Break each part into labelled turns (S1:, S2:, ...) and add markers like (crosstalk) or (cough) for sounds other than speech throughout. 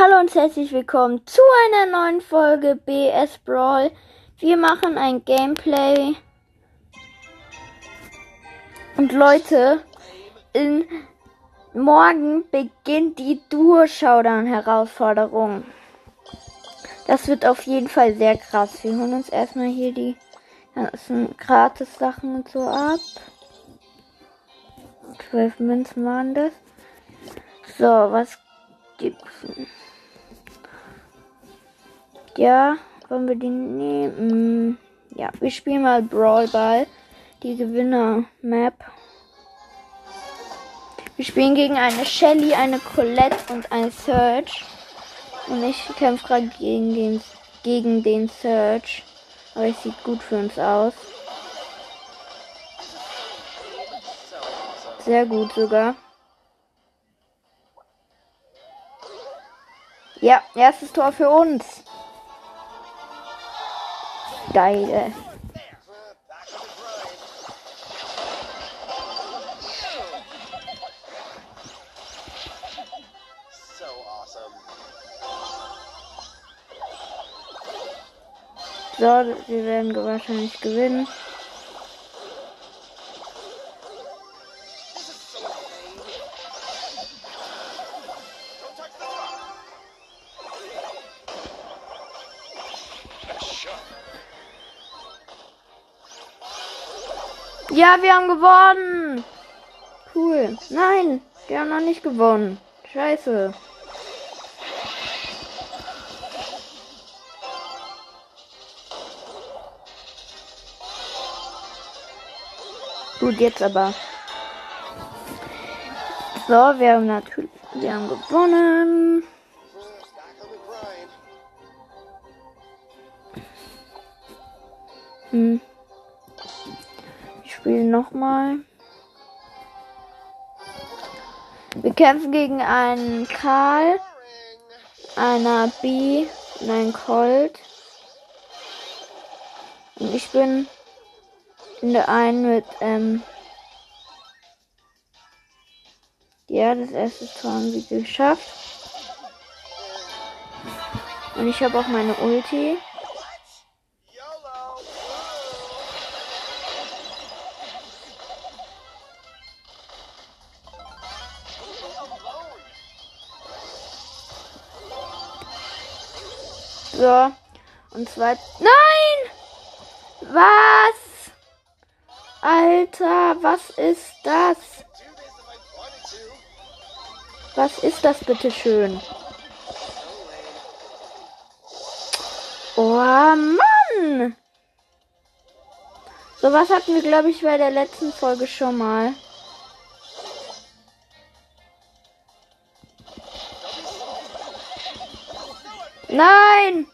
S1: Hallo und herzlich willkommen zu einer neuen Folge BS Brawl. Wir machen ein Gameplay. Und Leute, in morgen beginnt die Duo Showdown Herausforderung. Das wird auf jeden Fall sehr krass. Wir holen uns erstmal hier die ganzen gratis Sachen und so ab. 12 Münzen waren das. So, was gibt's? Ja, wollen wir die nehmen? Ja, wir spielen mal Brawl Ball. Die Gewinner-Map. Wir spielen gegen eine Shelly, eine Colette und ein Search. Und ich kämpfe gerade gegen den, gegen den Search. Aber es sieht gut für uns aus. Sehr gut sogar. Ja, erstes Tor für uns. Geil. So, wir werden wahrscheinlich gewinnen. Ja, wir haben gewonnen. Cool. Nein, wir haben noch nicht gewonnen. Scheiße. Gut, jetzt aber. So, wir haben natürlich, wir haben gewonnen. Nochmal. Wir kämpfen gegen einen Karl, einer B und einen Colt. Und ich bin in der einen mit, ähm, ja, das erste Tor haben wir geschafft. Und ich habe auch meine Ulti. So. Und zwar. Nein! Was? Alter, was ist das? Was ist das bitte schön? Oh Mann! So was hatten wir, glaube ich, bei der letzten Folge schon mal. Nein!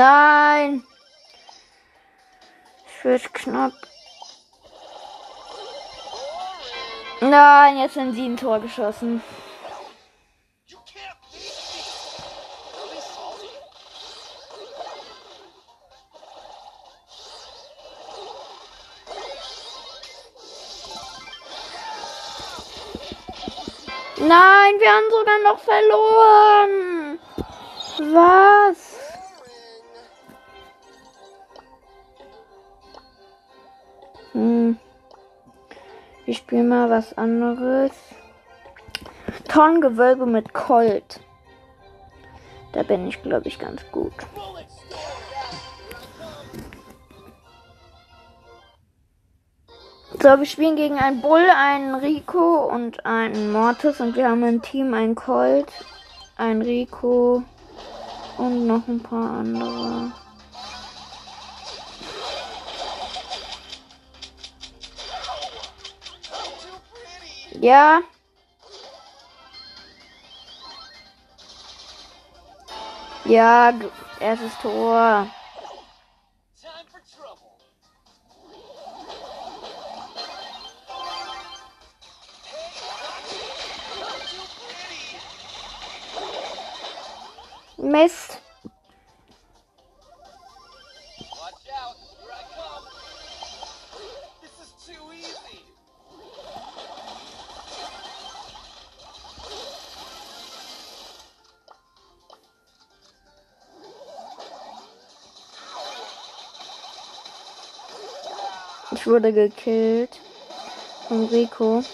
S1: Nein! Es wird knapp. Nein, jetzt sind sie ein Tor geschossen. Nein, wir haben sogar noch verloren. Was? Hm. Ich spiele mal was anderes. Tonnengewölbe mit Colt. Da bin ich, glaube ich, ganz gut. So, wir spielen gegen einen Bull, einen Rico und einen Mortis und wir haben im Team einen Colt, einen Rico und noch ein paar andere. Ja. Ja, erstes Tor. Mist. Wurde gekillt. Von Rico.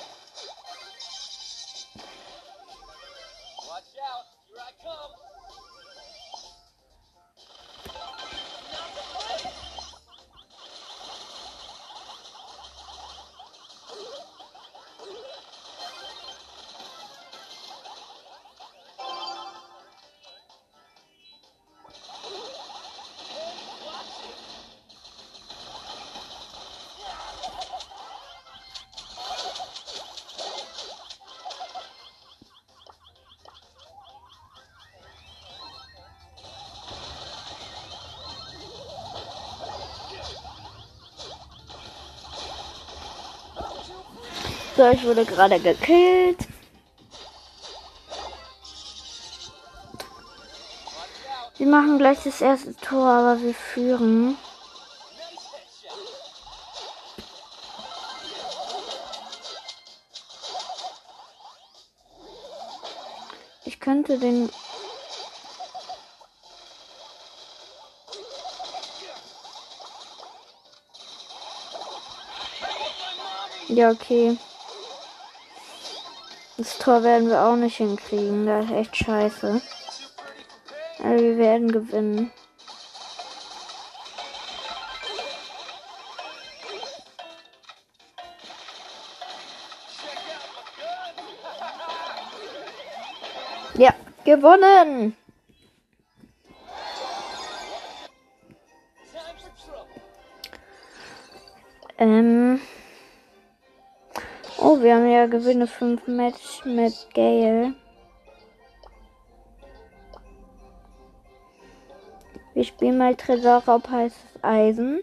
S1: So, ich wurde gerade gekillt. Wir machen gleich das erste Tor, aber wir führen. Ich könnte den. Ja, okay. Das Tor werden wir auch nicht hinkriegen. Das ist echt scheiße. Aber wir werden gewinnen. Ja, gewonnen! Haben ja gewinne 5 Match mit Gale. Wir spielen mal Tresorraub heißes Eisen.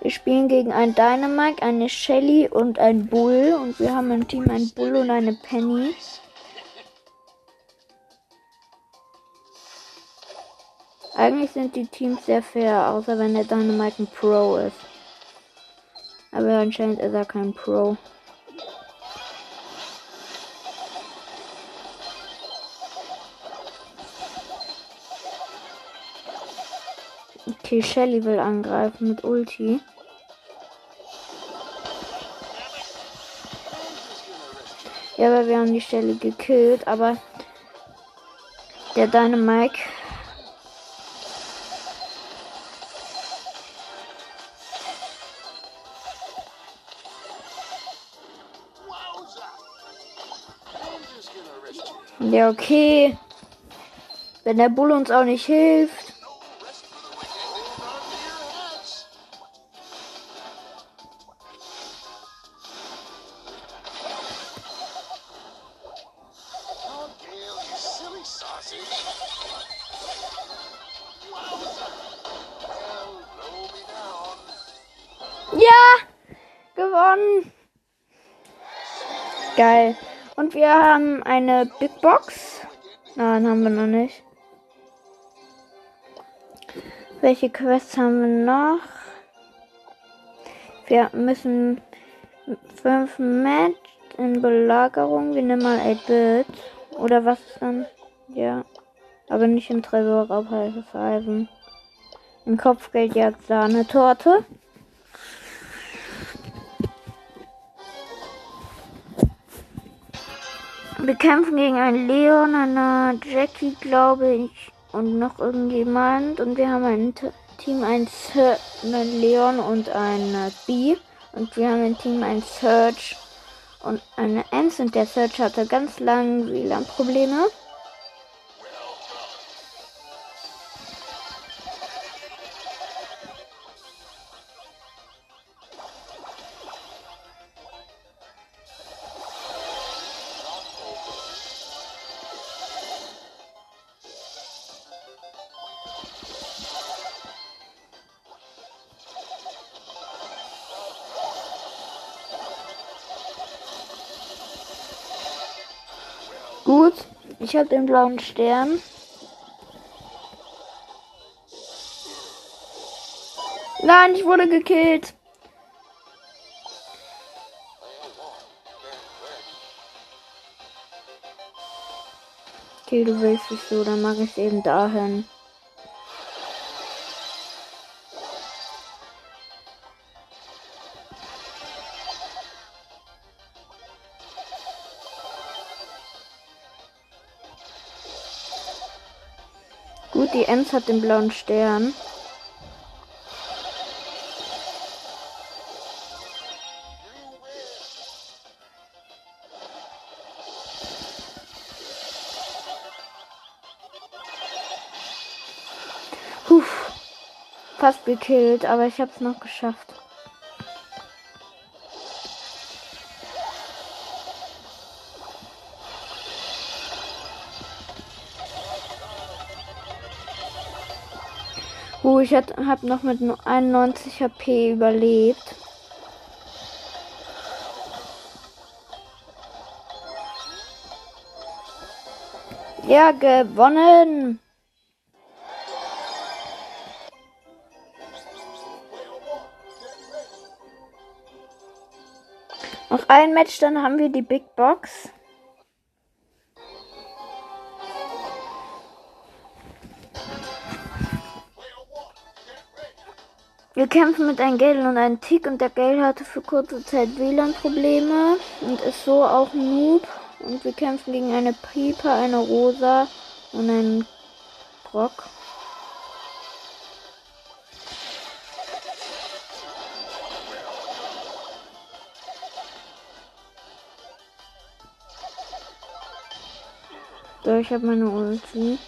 S1: Wir spielen gegen ein Dynamite, eine Shelly und ein Bull. Und wir haben im Team ein Bull und eine Penny. Eigentlich sind die Teams sehr fair, außer wenn der Dynamite ein Pro ist. Aber anscheinend ist er kein Pro. Okay, Shelly will angreifen mit Ulti. Ja, aber wir haben die Shelly gekillt, aber der Dynamite Ja, okay. Wenn der Bull uns auch nicht hilft. Eine Big Box. Nein, haben wir noch nicht. Welche Quests haben wir noch? Wir müssen fünf Match in Belagerung. Wir nehmen mal 8-Bit. Oder was ist dann? Ja. Aber nicht im Tresorraub heißes Eisen. Ein Kopfgeldjagd Sahne Torte. Wir kämpfen gegen einen Leon, eine Jackie, glaube ich, und noch irgendjemand. Und wir haben ein Team, ein Ser einen Leon und eine B. Und wir haben ein Team, ein Search und eine Ems. Und der Search hatte ganz lange WLAN-Probleme. Ich habe den blauen Stern. Nein, ich wurde gekillt. Okay, du willst dich so, dann mache ich es eben dahin. Ems hat den blauen Stern. Puh, fast gekillt, aber ich hab's noch geschafft. Ich habe noch mit nur 91 HP überlebt. Ja, gewonnen. Noch ein Match, dann haben wir die Big Box. Wir kämpfen mit einem Gale und einem Tick und der Gale hatte für kurze Zeit WLAN-Probleme und ist so auch Noob. Und wir kämpfen gegen eine Piper, eine Rosa und einen Brock. So, ich habe meine Ulti.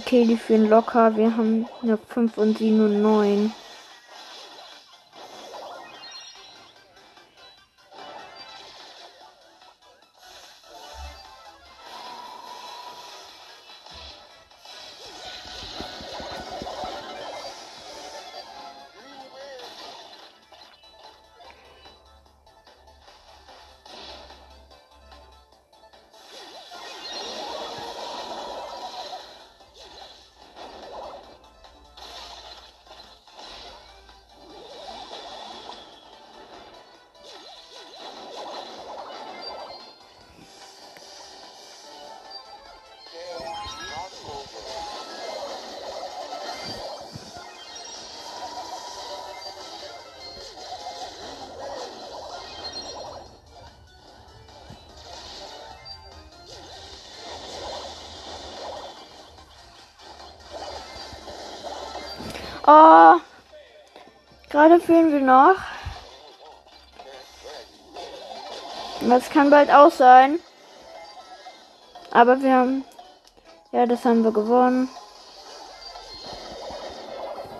S1: Okay, die führen locker. Wir haben eine 5 und sie nur 9. gerade fühlen wir noch. Das kann bald aus sein. Aber wir haben. Ja, das haben wir gewonnen.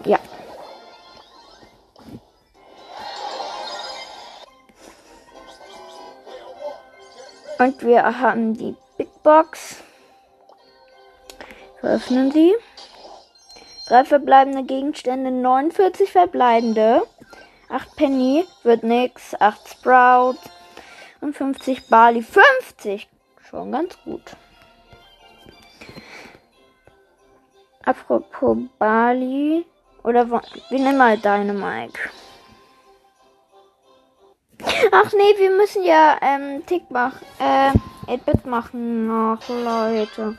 S1: Ja. Und wir haben die Big Box. Wir öffnen sie. Drei verbleibende Gegenstände, 49 verbleibende. 8 Penny wird nix. 8 Sprout. Und 50 Bali. 50! Schon ganz gut. Apropos Bali. Oder wir nehmen mal Dynamike. Ach nee, wir müssen ja ähm, Tick machen. Äh, 8-Bit machen. Ach Leute.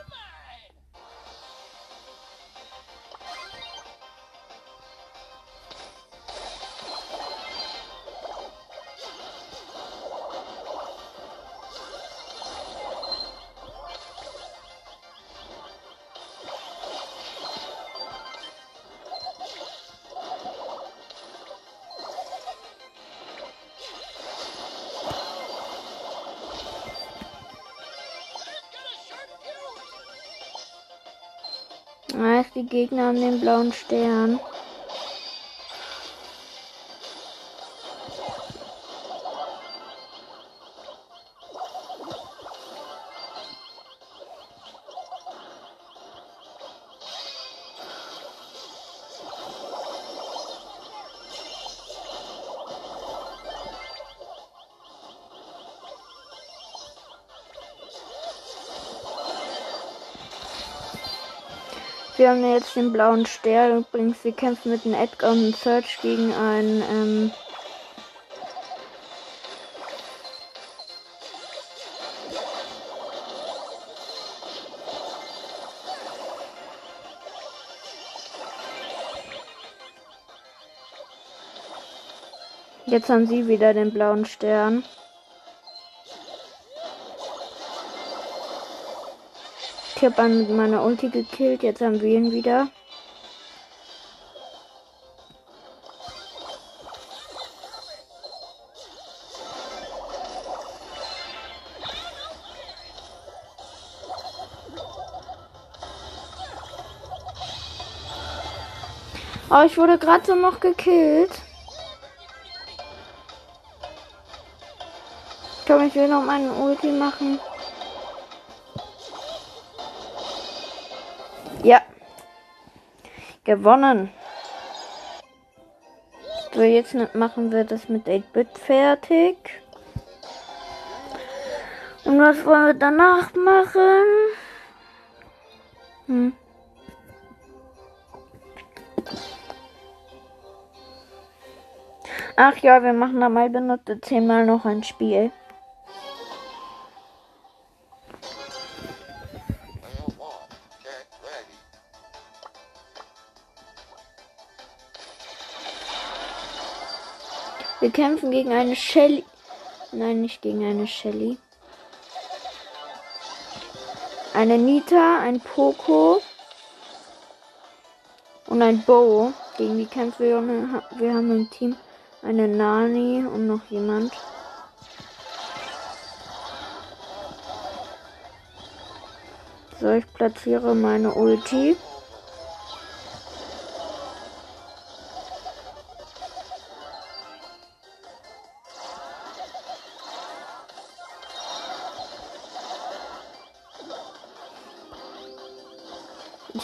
S1: Gegner haben den blauen Stern. Wir haben jetzt den blauen Stern. Übrigens, wir kämpfen mit einem Edgar und einem Search gegen einen, ähm, Jetzt haben sie wieder den blauen Stern. Ich habe einen mit meiner Ulti gekillt. Jetzt haben wir ihn wieder. Oh, ich wurde gerade so noch gekillt. Komm, ich will noch meinen Ulti machen. Gewonnen. So, jetzt machen wir das mit 8-Bit fertig. Und was wollen wir danach machen? Hm. Ach ja, wir machen da mal benutze zehnmal noch ein Spiel. Wir kämpfen gegen eine Shelly. Nein, nicht gegen eine Shelly. Eine Nita, ein Poco und ein Bo. Gegen die kämpfen wir. Wir haben im Team eine Nani und noch jemand. So, ich platziere meine Ulti.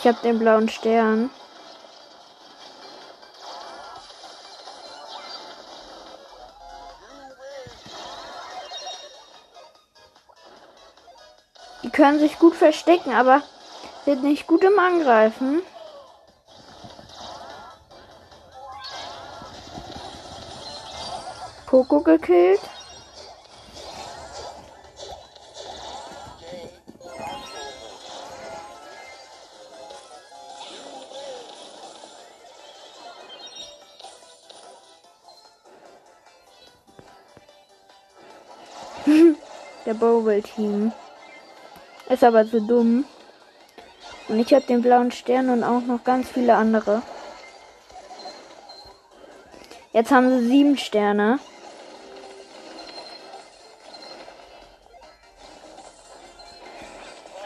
S1: Ich habe den blauen Stern. Die können sich gut verstecken, aber sind nicht gut im Angreifen. Poco gekillt. Der Bowl-Team. Ist aber so dumm. Und ich habe den blauen Stern und auch noch ganz viele andere. Jetzt haben sie sieben Sterne.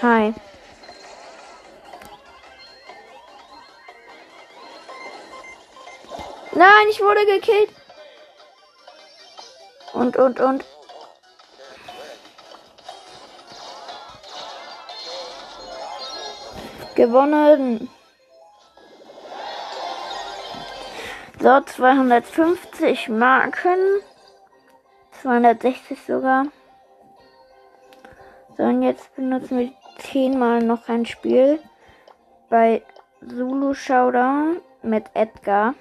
S1: Hi. Nein, ich wurde gekillt. Und, und, und. Gewonnen. So, 250 Marken. 260 sogar. So, und jetzt benutzen wir zehnmal noch ein Spiel bei Zulu Showdown mit Edgar.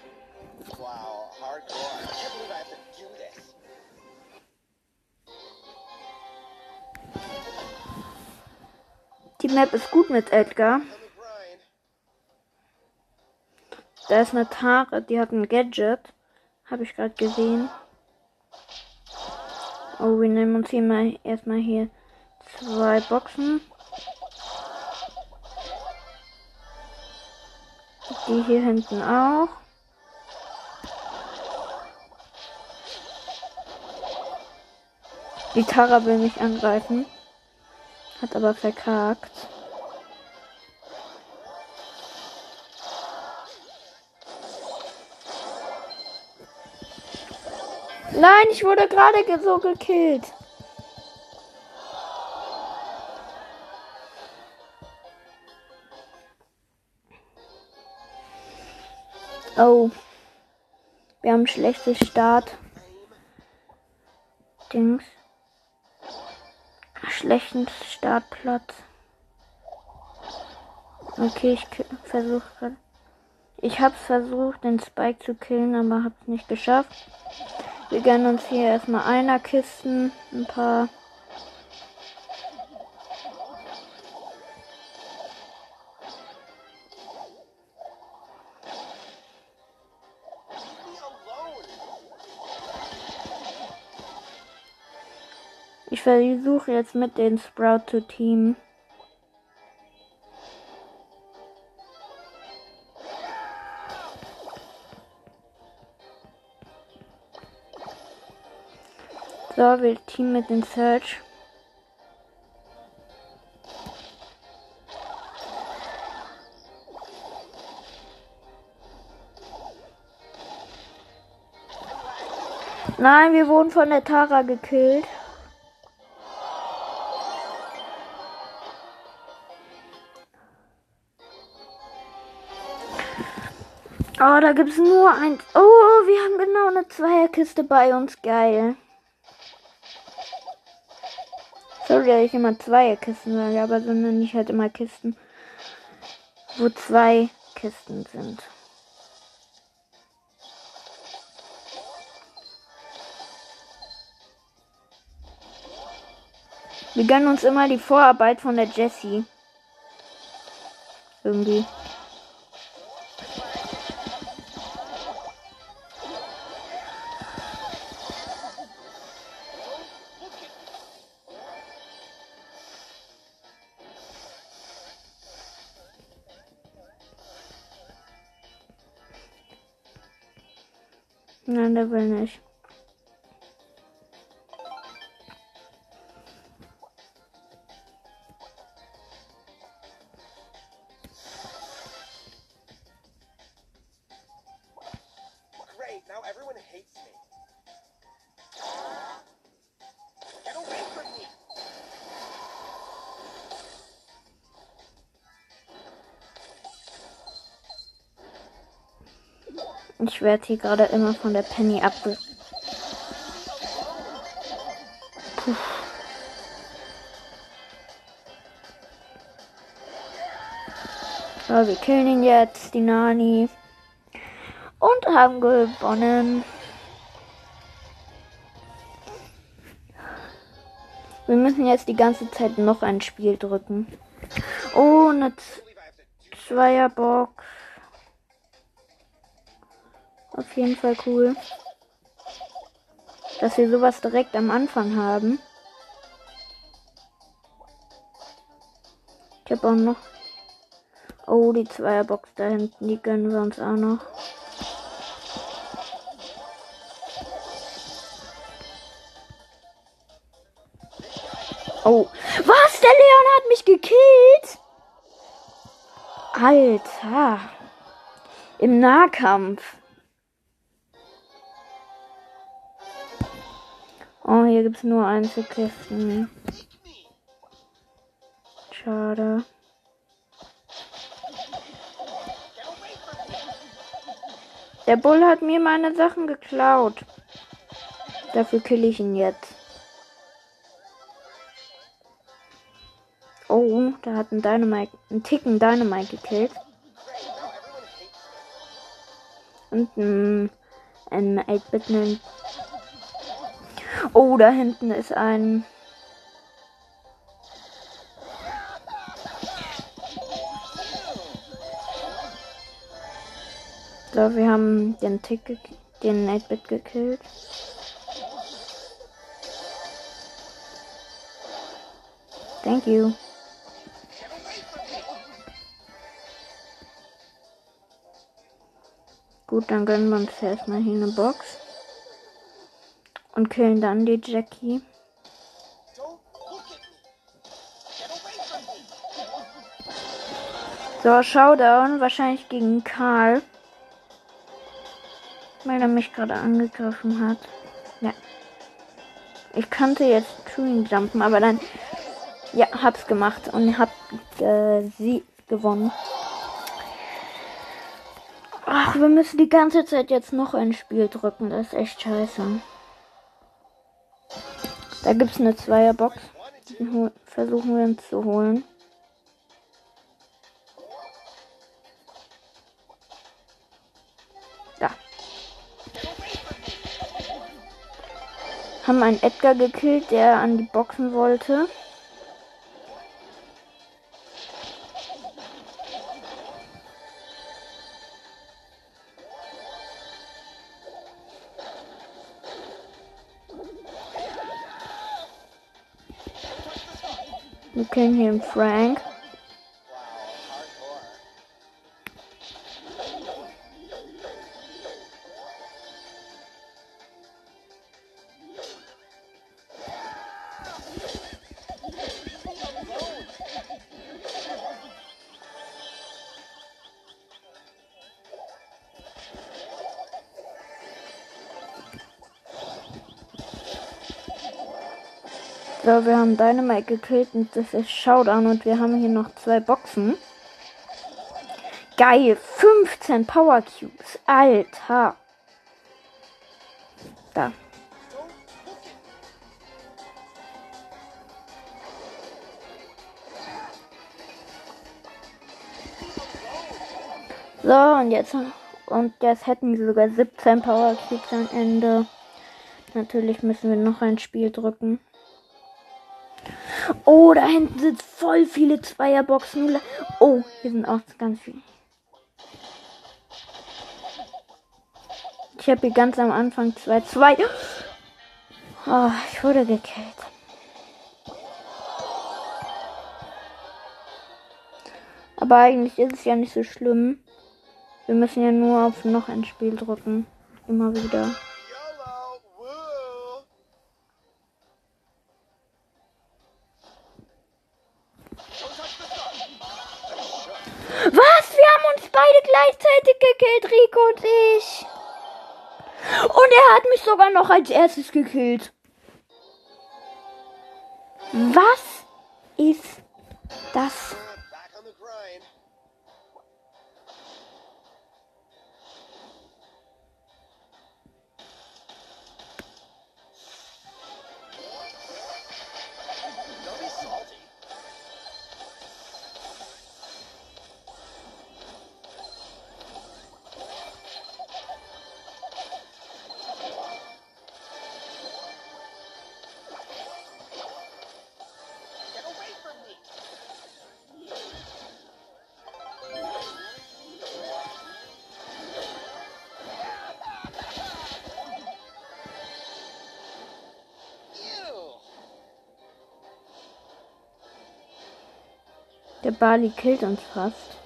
S1: Die Map ist gut mit Edgar. Da ist eine Tara, die hat ein Gadget. Habe ich gerade gesehen. Oh, wir nehmen uns hier mal erstmal hier zwei Boxen. Die hier hinten auch. Die Tara will mich angreifen. Hat aber verkackt. Nein, ich wurde gerade ge- so gekillt. Oh. Wir haben schlechtes Start. Dings. Schlechten Startplatz. Okay, ich versuche gerade. Ich habe versucht, den Spike zu killen, aber habe es nicht geschafft. Wir gönnen uns hier erstmal einer Kisten, ein paar. Ich versuche jetzt mit den Sprout zu teamen. So, wir teamen mit den Search. Nein, wir wurden von der Tara gekillt. Oh, da gibt es nur ein. Oh, wir haben genau eine Zweierkiste bei uns. Geil. Dass ich immer Zweierkisten sage, aber so nenne ich halt immer Kisten, wo zwei Kisten sind. Wir gönnen uns immer die Vorarbeit von der Jessie. Irgendwie. Nein, Ich werde hier gerade immer von der Penny abge... Puh. So, wir killen ihn jetzt, die Nani. Und haben gewonnen. Wir müssen jetzt die ganze Zeit noch ein Spiel drücken. Oh, eine Zweierbox. Auf jeden Fall cool. Dass wir sowas direkt am Anfang haben. Ich habe auch noch. Oh, die Zweierbox da hinten, die gönnen wir uns auch noch. Oh. Was? Der Leon hat mich gekillt? Alter. Im Nahkampf. Hier gibt's nur Einzelkisten. Schade. Der Bull hat mir meine Sachen geklaut. Dafür kill ich ihn jetzt. Oh, da hat ein Dynamite, ein Ticken Dynamite gekillt. Und ein, ein 8-Bit nennt. Oh, da hinten ist ein. So, wir haben den Tick, den 8-Bit gekillt. Thank you. Gut, dann gönnen wir uns erstmal hier eine Box. Und killen dann die Jackie. So, Showdown, wahrscheinlich gegen Karl. Weil er mich gerade angegriffen hat. Ja. Ich kannte jetzt Chewing Jumpen, aber dann. Ja, hab's gemacht und hab äh, sie gewonnen. Ach, wir müssen die ganze Zeit jetzt noch ein Spiel drücken. Das ist echt scheiße. Da gibt es eine Zweierbox. Die versuchen wir uns zu holen. Da. Haben einen Edgar gekillt, der an die Boxen wollte. Wir kennen hier einen Frank. So, wir haben Dynamite gekillt und das ist Showdown und wir haben hier noch zwei Boxen. Geil, 15 Power Cubes. Alter. Da. So, und jetzt und jetzt hätten wir sogar 17 Power Cubes am Ende. Natürlich müssen wir noch ein Spiel drücken. Oh, da hinten sind voll viele Zweierboxen. Oh, hier sind auch ganz viele. Ich habe hier ganz am Anfang zwei, zwei. Oh, ich wurde gekillt. Aber eigentlich ist es ja nicht so schlimm. Wir müssen ja nur auf noch ein Spiel drücken. Immer wieder. Beide gleichzeitig gekillt, Rico und ich. Und er hat mich sogar noch als erstes gekillt. Was ist das? Der Bali killt uns fast.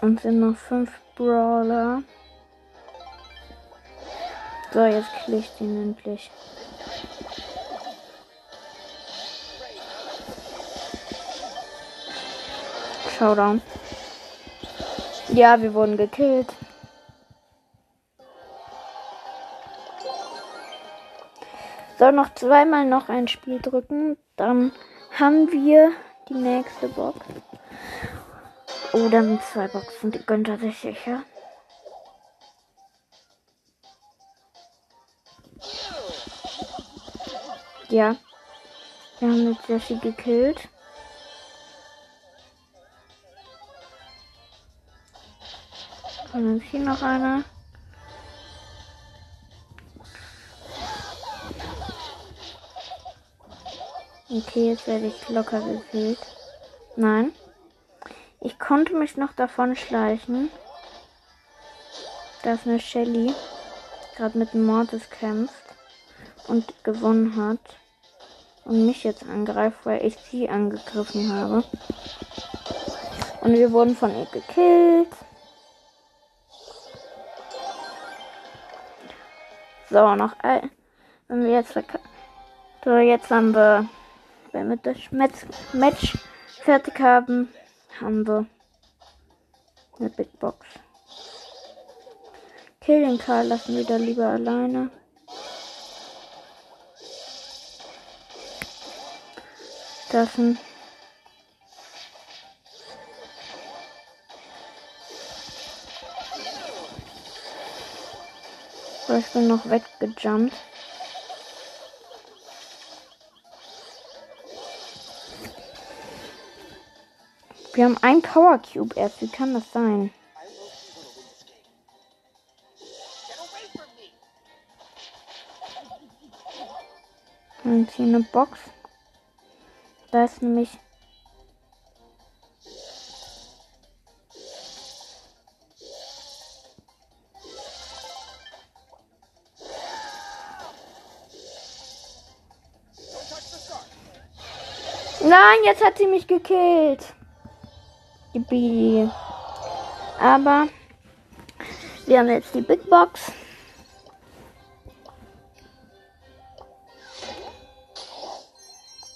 S1: Und sind noch fünf Brawler. So, jetzt kill ich den endlich. Showdown. Ja, wir wurden gekillt. So, noch zweimal noch ein Spiel drücken. Dann haben wir die nächste Box. Dann sind zwei Boxen. Die gönnt er sich sicher. Ja. Wir haben jetzt Jessie gekillt. Und dann ist hier noch einer. Okay, jetzt werde ich locker gekillt. Nein. Ich konnte mich noch davon schleichen. Da ist eine Shelly. Gerade mit Mortis kämpft. Und gewonnen hat. Und mich jetzt angreift, weil ich sie angegriffen habe. Und wir wurden von ihr gekillt. So, noch ein. Wenn wir jetzt. So, jetzt haben wir. Wenn wir das Match, fertig haben, haben wir eine Big Box. Kill den Karl lassen wir da lieber alleine. Sind So, ich bin noch weggejumpt. Wir haben ein Power Cube erst. Wie kann das sein? Und hier eine Box. Da ist nämlich. Nein, jetzt hat sie mich gekillt. Die Bibi. Aber wir haben jetzt die Big Box.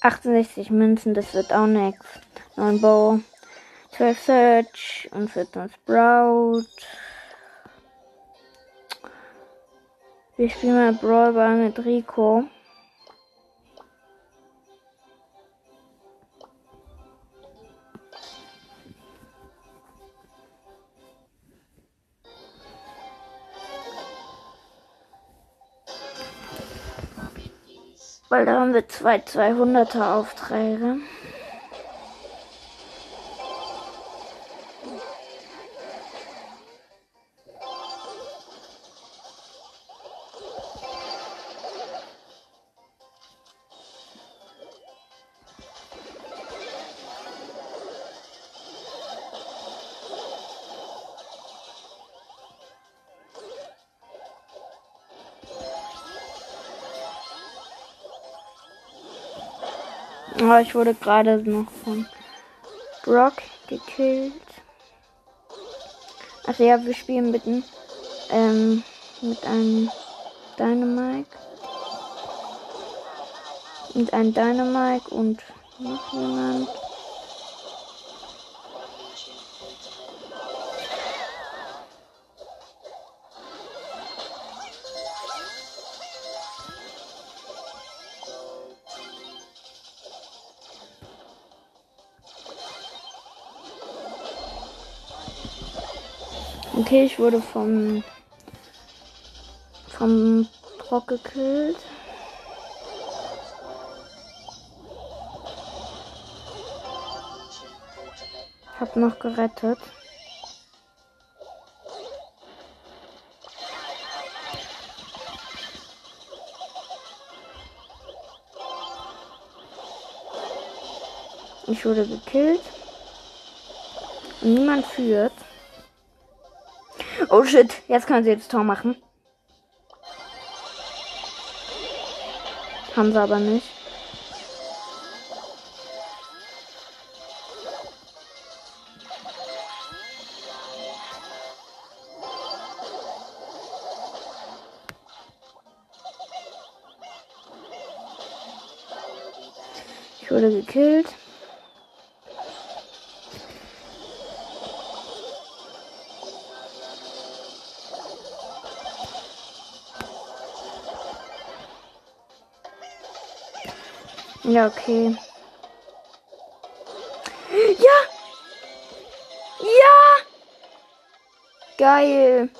S1: Achtundsechzig Münzen, das wird auch nix. 9 Bow, 12 Search und 14 Sprout. Wir spielen mal Brawl mit Rico. Weil da haben wir zwei 200er Aufträge. Oh, ich wurde gerade noch von Brock gekillt. Also ja, wir spielen mit, einem, ähm, mit einem Dynamite. Mit einem Dynamite und noch jemand. Okay, ich wurde vom vom Brock gekillt. Hab noch gerettet. Ich wurde gekillt. Niemand führt. Oh shit, jetzt können sie jetzt Tor machen. Haben sie aber nicht. Ich wurde gekillt. Ja, okay. Ja! Ja! Geil.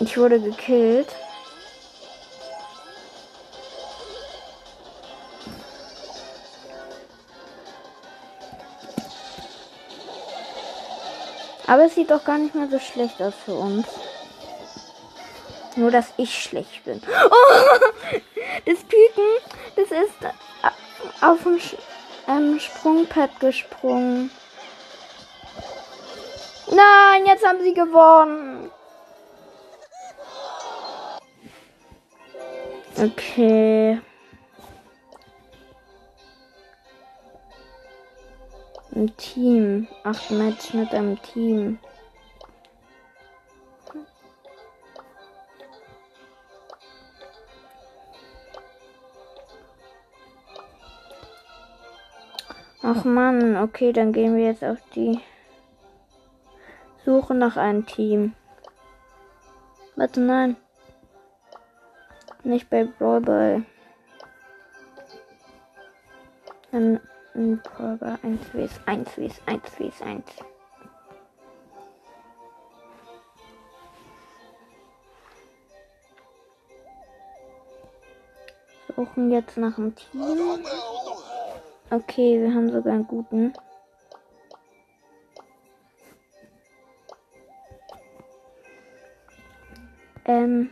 S1: Ich wurde gekillt. Aber es sieht doch gar nicht mehr so schlecht aus für uns. Nur, dass ich schlecht bin. (laughs) Oh, das Küken, das ist äh, auf dem Sch ähm, Sprungpad gesprungen. Nein, jetzt haben sie gewonnen. Okay. Ein Team. Acht Match mit einem Team. Ach man, okay, dann gehen wir jetzt auf die Suche nach einem Team. Warte, nein. Nicht bei Brawl Ball. Dann in Burger 1 vs 1 vs 1 vs 1. Suchen jetzt nach einem Team. Okay, wir haben sogar einen guten. Ähm.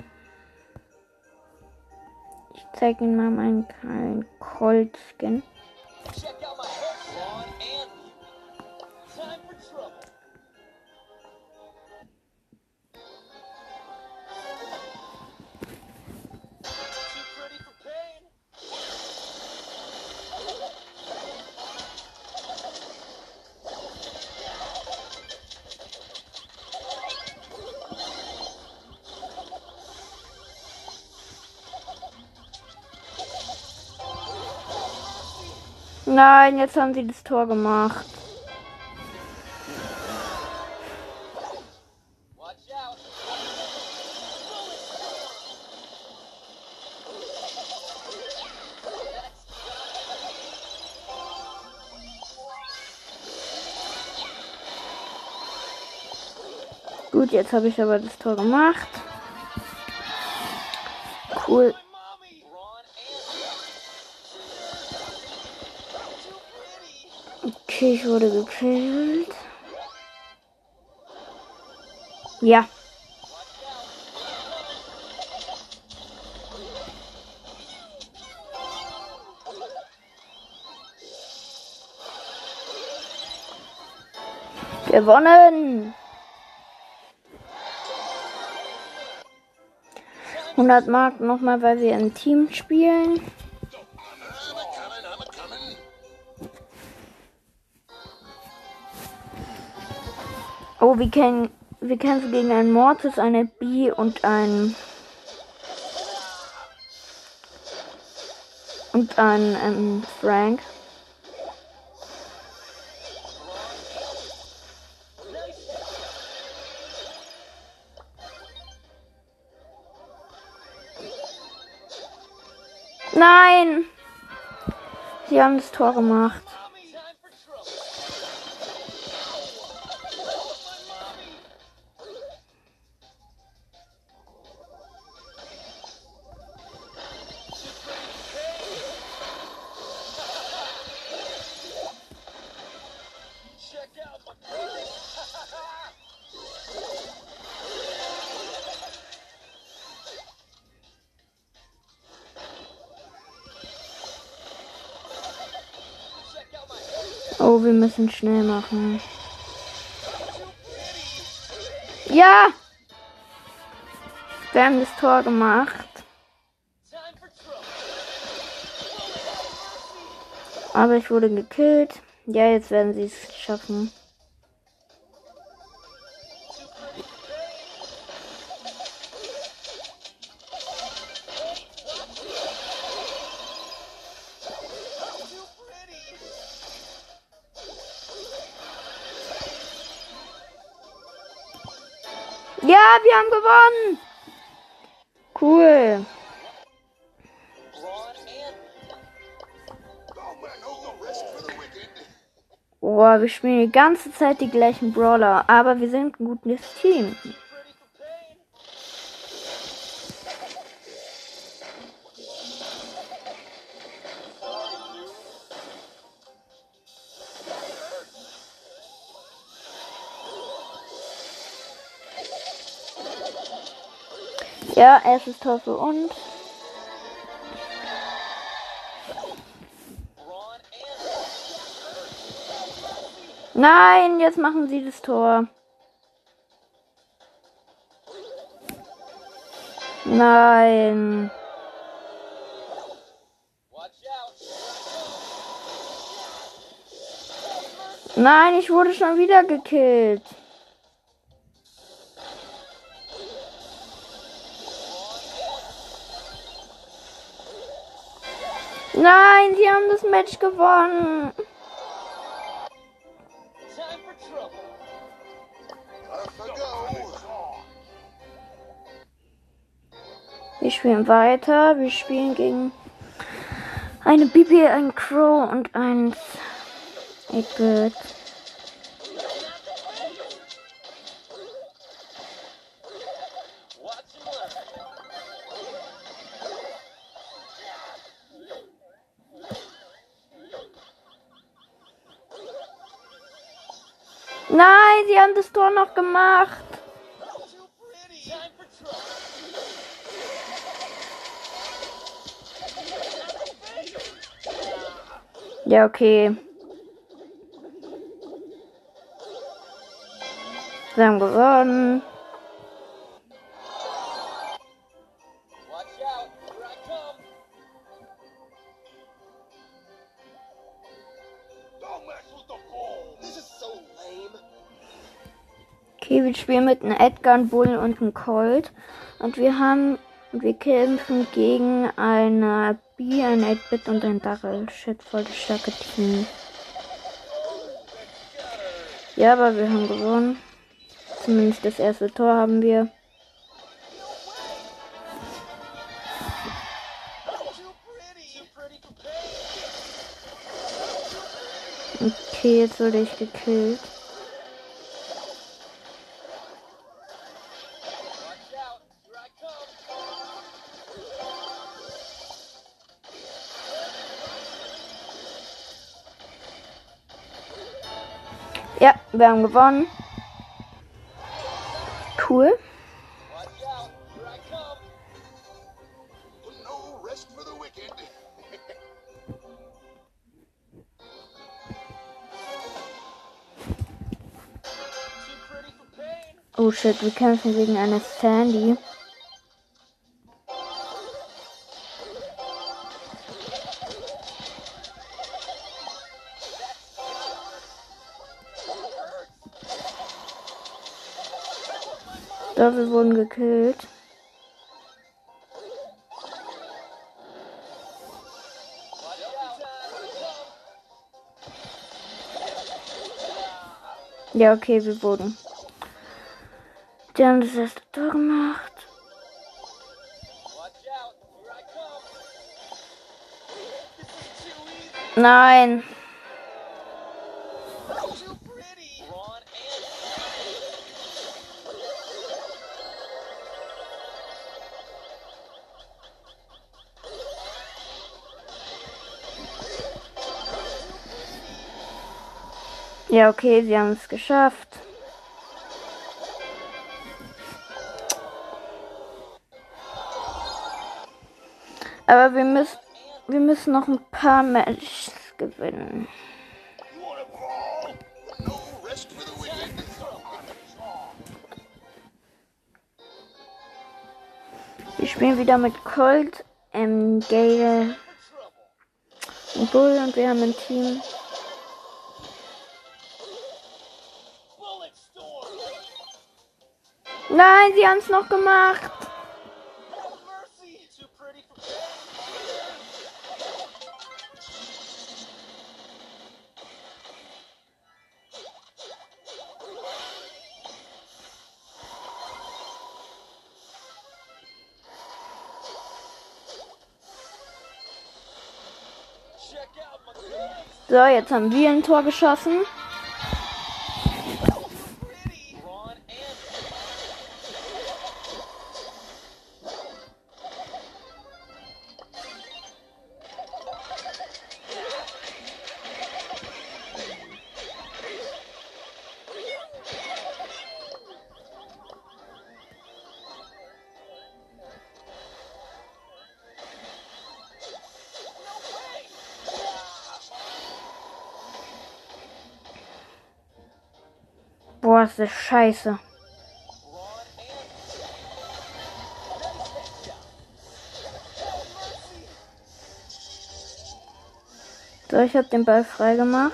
S1: Ich zeige Ihnen mal meinen kleinen Colt-Skin. Nein, jetzt haben sie das Tor gemacht. Gut, jetzt habe ich aber das Tor gemacht. Cool. Okay, ich wurde gekillt. Ja. Gewonnen! 100 Mark nochmal, weil wir im Team spielen. Oh, wir, kämpfen, wir kämpfen gegen einen Mortis, eine B und ein. Und ein ähm, Frank. Nein! Sie haben das Tor gemacht. Müssen schnell machen. Ja! Wir haben das Tor gemacht. Aber ich wurde gekillt. Ja, jetzt werden sie es schaffen. Boah, wir spielen die ganze Zeit die gleichen Brawler. Aber wir sind ein gutes Team. Ja, erstes Tor für uns. Nein, jetzt machen sie das Tor. Nein. Nein, ich wurde schon wieder gekillt. Nein, sie haben das Match gewonnen. Wir spielen weiter. Wir spielen gegen eine Bibi, ein Crow und ein 8-Bit. Nein, sie haben das Tor noch gemacht. Ja, okay. Wir haben gewonnen. Spielen mit einem Edgar, einem Bull und einem Colt. Und wir haben. Wir kämpfen gegen eine B, ein 8-Bit und ein Darrell. Shit, voll das starke Team. Ja, aber wir haben gewonnen. Zumindest das erste Tor haben wir. Okay, jetzt wurde ich gekillt. Wir haben gewonnen. Cool. Oh shit, wir kämpfen gegen eine Sandy. Da, wir wurden gekillt. Ja, okay, wir wurden. Die haben das erste Tor gemacht.
S2: Watch
S1: Ja, okay, sie haben es geschafft. Aber wir müssen, wir müssen noch ein paar Matches gewinnen. Wir spielen wieder mit Colt, ähm, Gale und Bull und wir haben ein Team. Nein, sie haben es noch gemacht. So, jetzt haben wir ein Tor geschossen. Das scheiße. So, ich habe den Ball frei gemacht.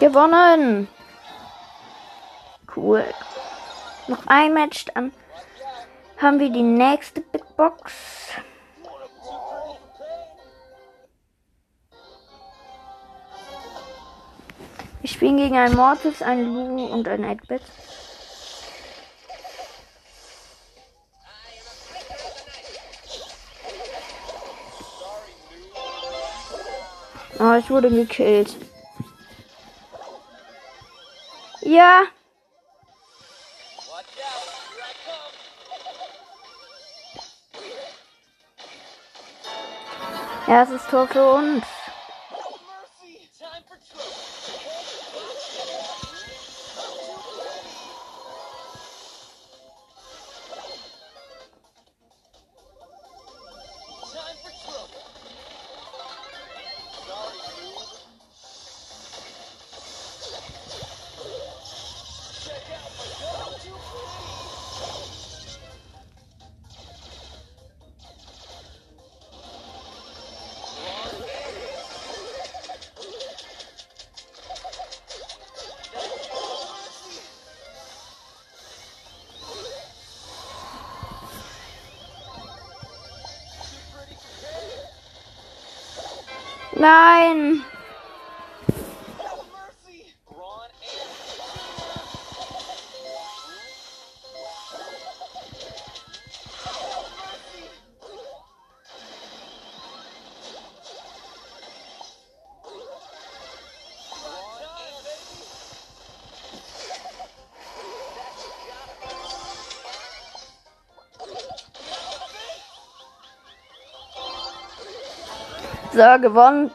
S1: Gewonnen! Cool. Noch ein Match, dann haben wir die nächste Big Box. Wir spielen gegen einen Mortis, einen Lu und ein 8-Bit. Oh, ich wurde gekillt. Ja, Ja, es ist Tor für uns. So, gewonnen.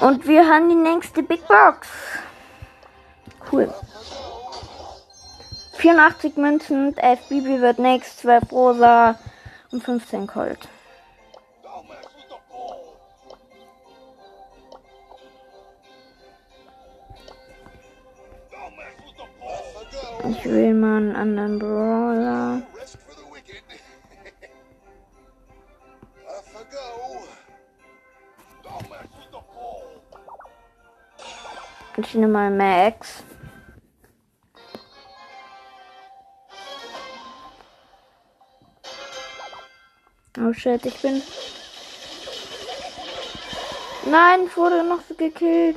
S1: Und wir haben die nächste Big Box. Cool. 84 Münzen, 11 Bibi wird nix, 12 Rosa und 15 Colt. Ich will mal einen anderen Brawler. Ich nehme mal Max. Oh shit, ich bin. Nein, ich wurde noch so gekillt.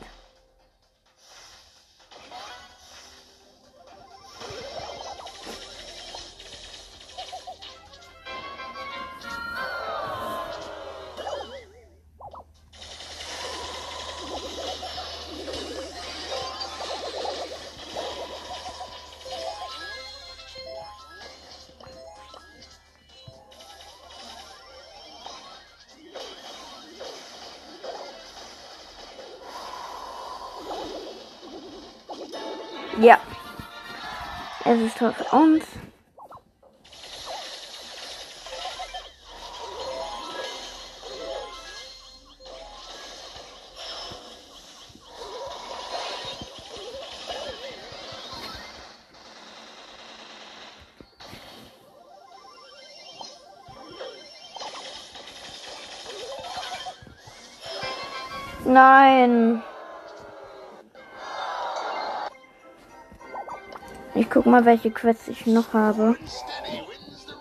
S1: Tor für uns. Nein. Mal, welche Quests ich noch habe.
S3: Steady wins the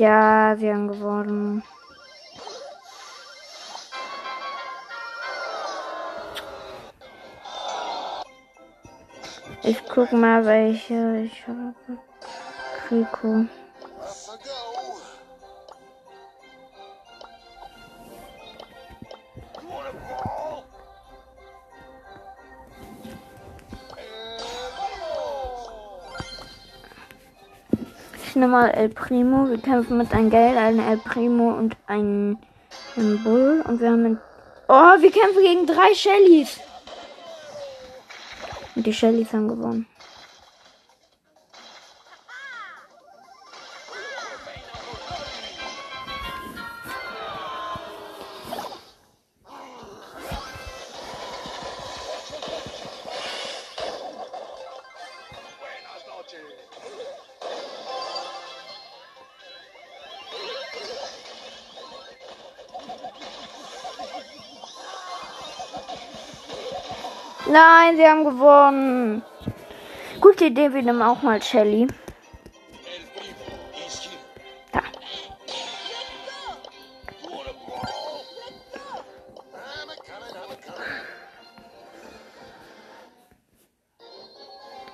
S1: Ja, wir haben gewonnen. Ich guck mal, welche ich habe. Rico. Ich nehme mal El Primo. Wir kämpfen mit einem Geld, einem El Primo und einem Bull. Und wir haben einen. Oh, wir kämpfen gegen drei Shellys. Und die Shellys haben gewonnen. Nein, sie haben gewonnen. Gute Idee, wir nehmen auch mal Shelly. Da.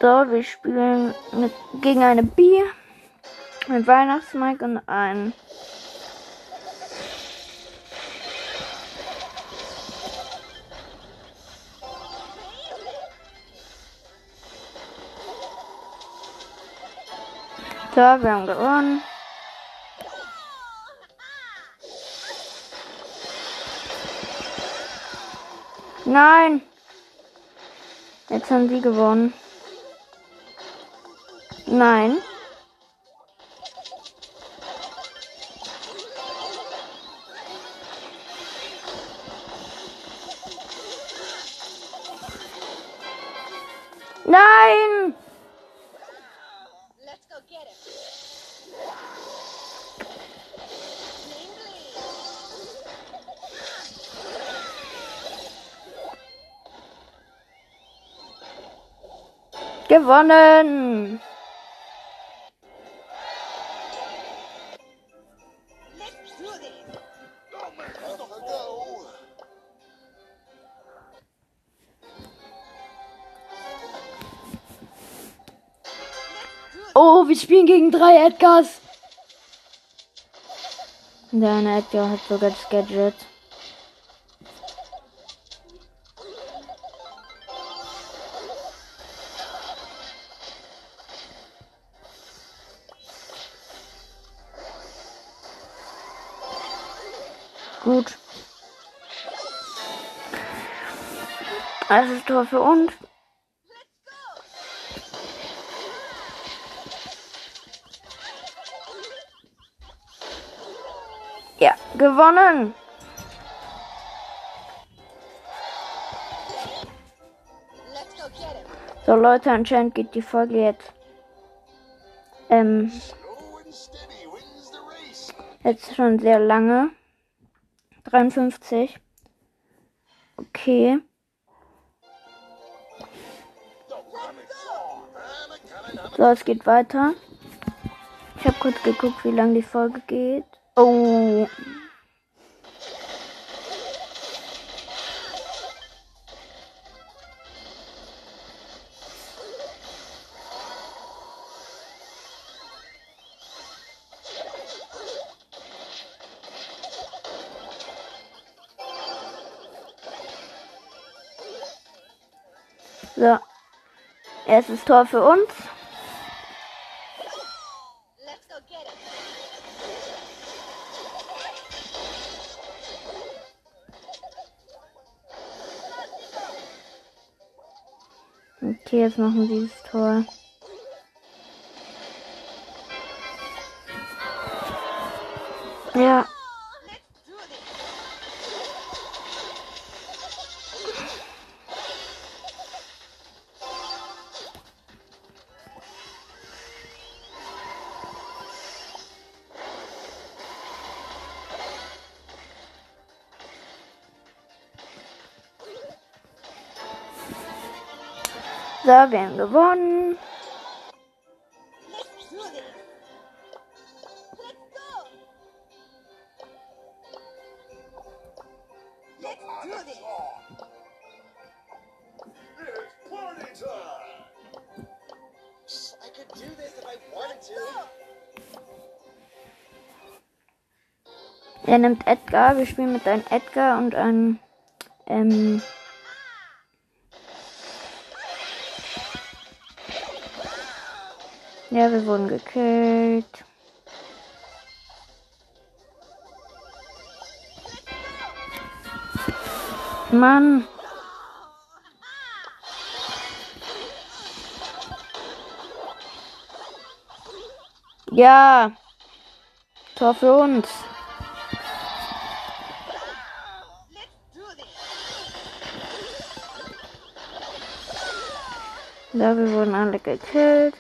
S1: So, wir spielen mit, gegen eine Bier, ein Weihnachtsmike und ein. So, wir haben gewonnen. Nein! Jetzt haben sie gewonnen. Nein.
S4: Go.
S1: Oh, wir spielen gegen drei Edgars. Der Edgar hat sogar das Gadget. Gut. Also Tor für uns. Ja, gewonnen. So Leute, anscheinend geht die Folge jetzt ähm, jetzt schon sehr lange. 53. Okay. So, es geht weiter. Ich habe kurz geguckt, wie lange die Folge geht. Oh. So. Erstes Tor für uns. Okay, jetzt machen sie das Tor. Ja,
S2: wanted
S4: Let's
S2: to.
S4: go.
S1: Er nimmt Edgar. Wir spielen mit einem Edgar und einem. Ähm, ja, wir wurden gekillt. Mann. Ja. Tor für uns. Ja, wir wurden alle gekillt.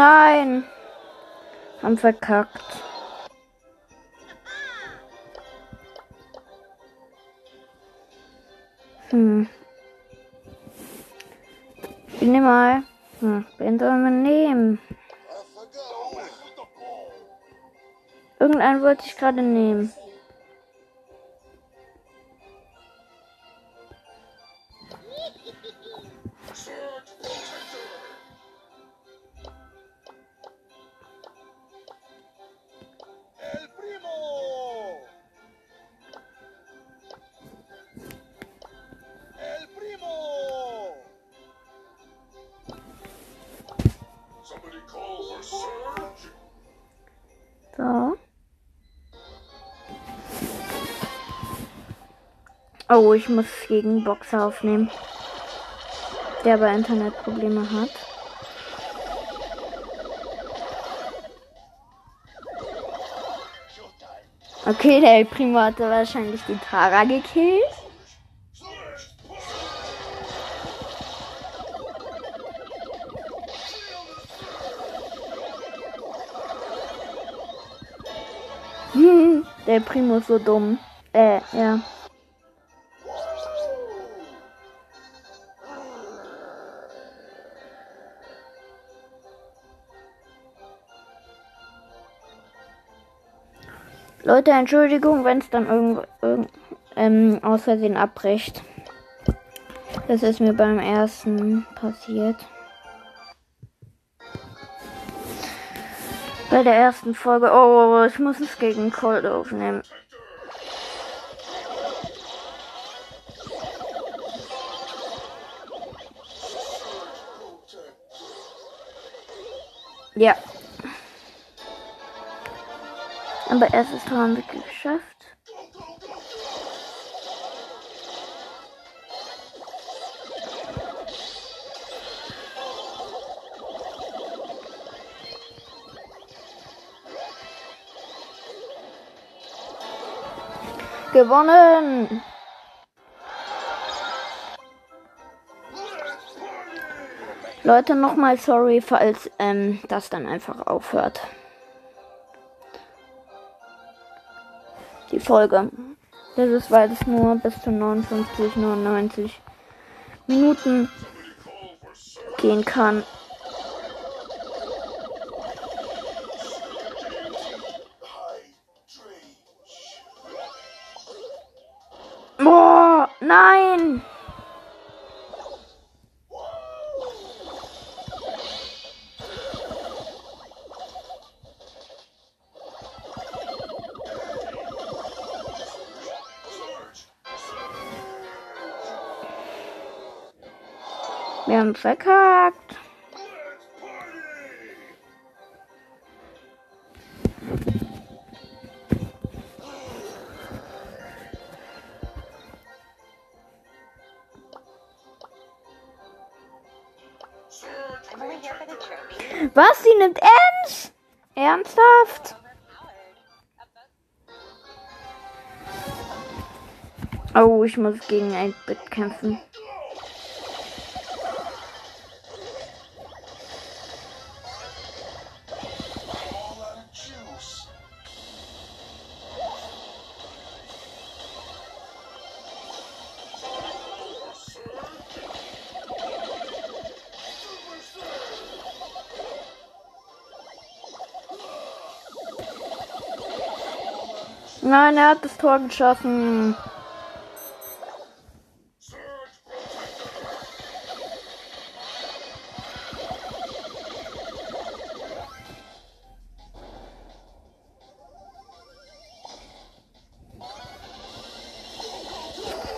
S1: nein. Haben verkackt. Hm. Ich nehme mal. Hm, wen soll man nehmen? Irgendeinen wollte ich gerade nehmen. Oh, ich muss gegen Boxer aufnehmen. Der aber Internetprobleme hat. Okay, der El Primo hatte wahrscheinlich die Tara gekillt. Hm, (laughs) der Primo ist so dumm. Äh, ja. Leute, Entschuldigung, wenn es dann irgend, ähm, aus Versehen abbricht. Das ist mir beim ersten passiert. Bei der ersten Folge. Oh, ich muss es gegen Cold aufnehmen. Aber erstes Tor haben wir geschafft. Gewonnen! Leute, nochmal sorry, falls ähm, das dann einfach aufhört. Die Folge. Das ist, weil es nur bis zu 59, 99 Minuten gehen kann. Haben verkackt. Was? Sie nimmt ernst? Ernsthaft? Oh, ich muss gegen ein Bit kämpfen. Hat das Tor geschossen.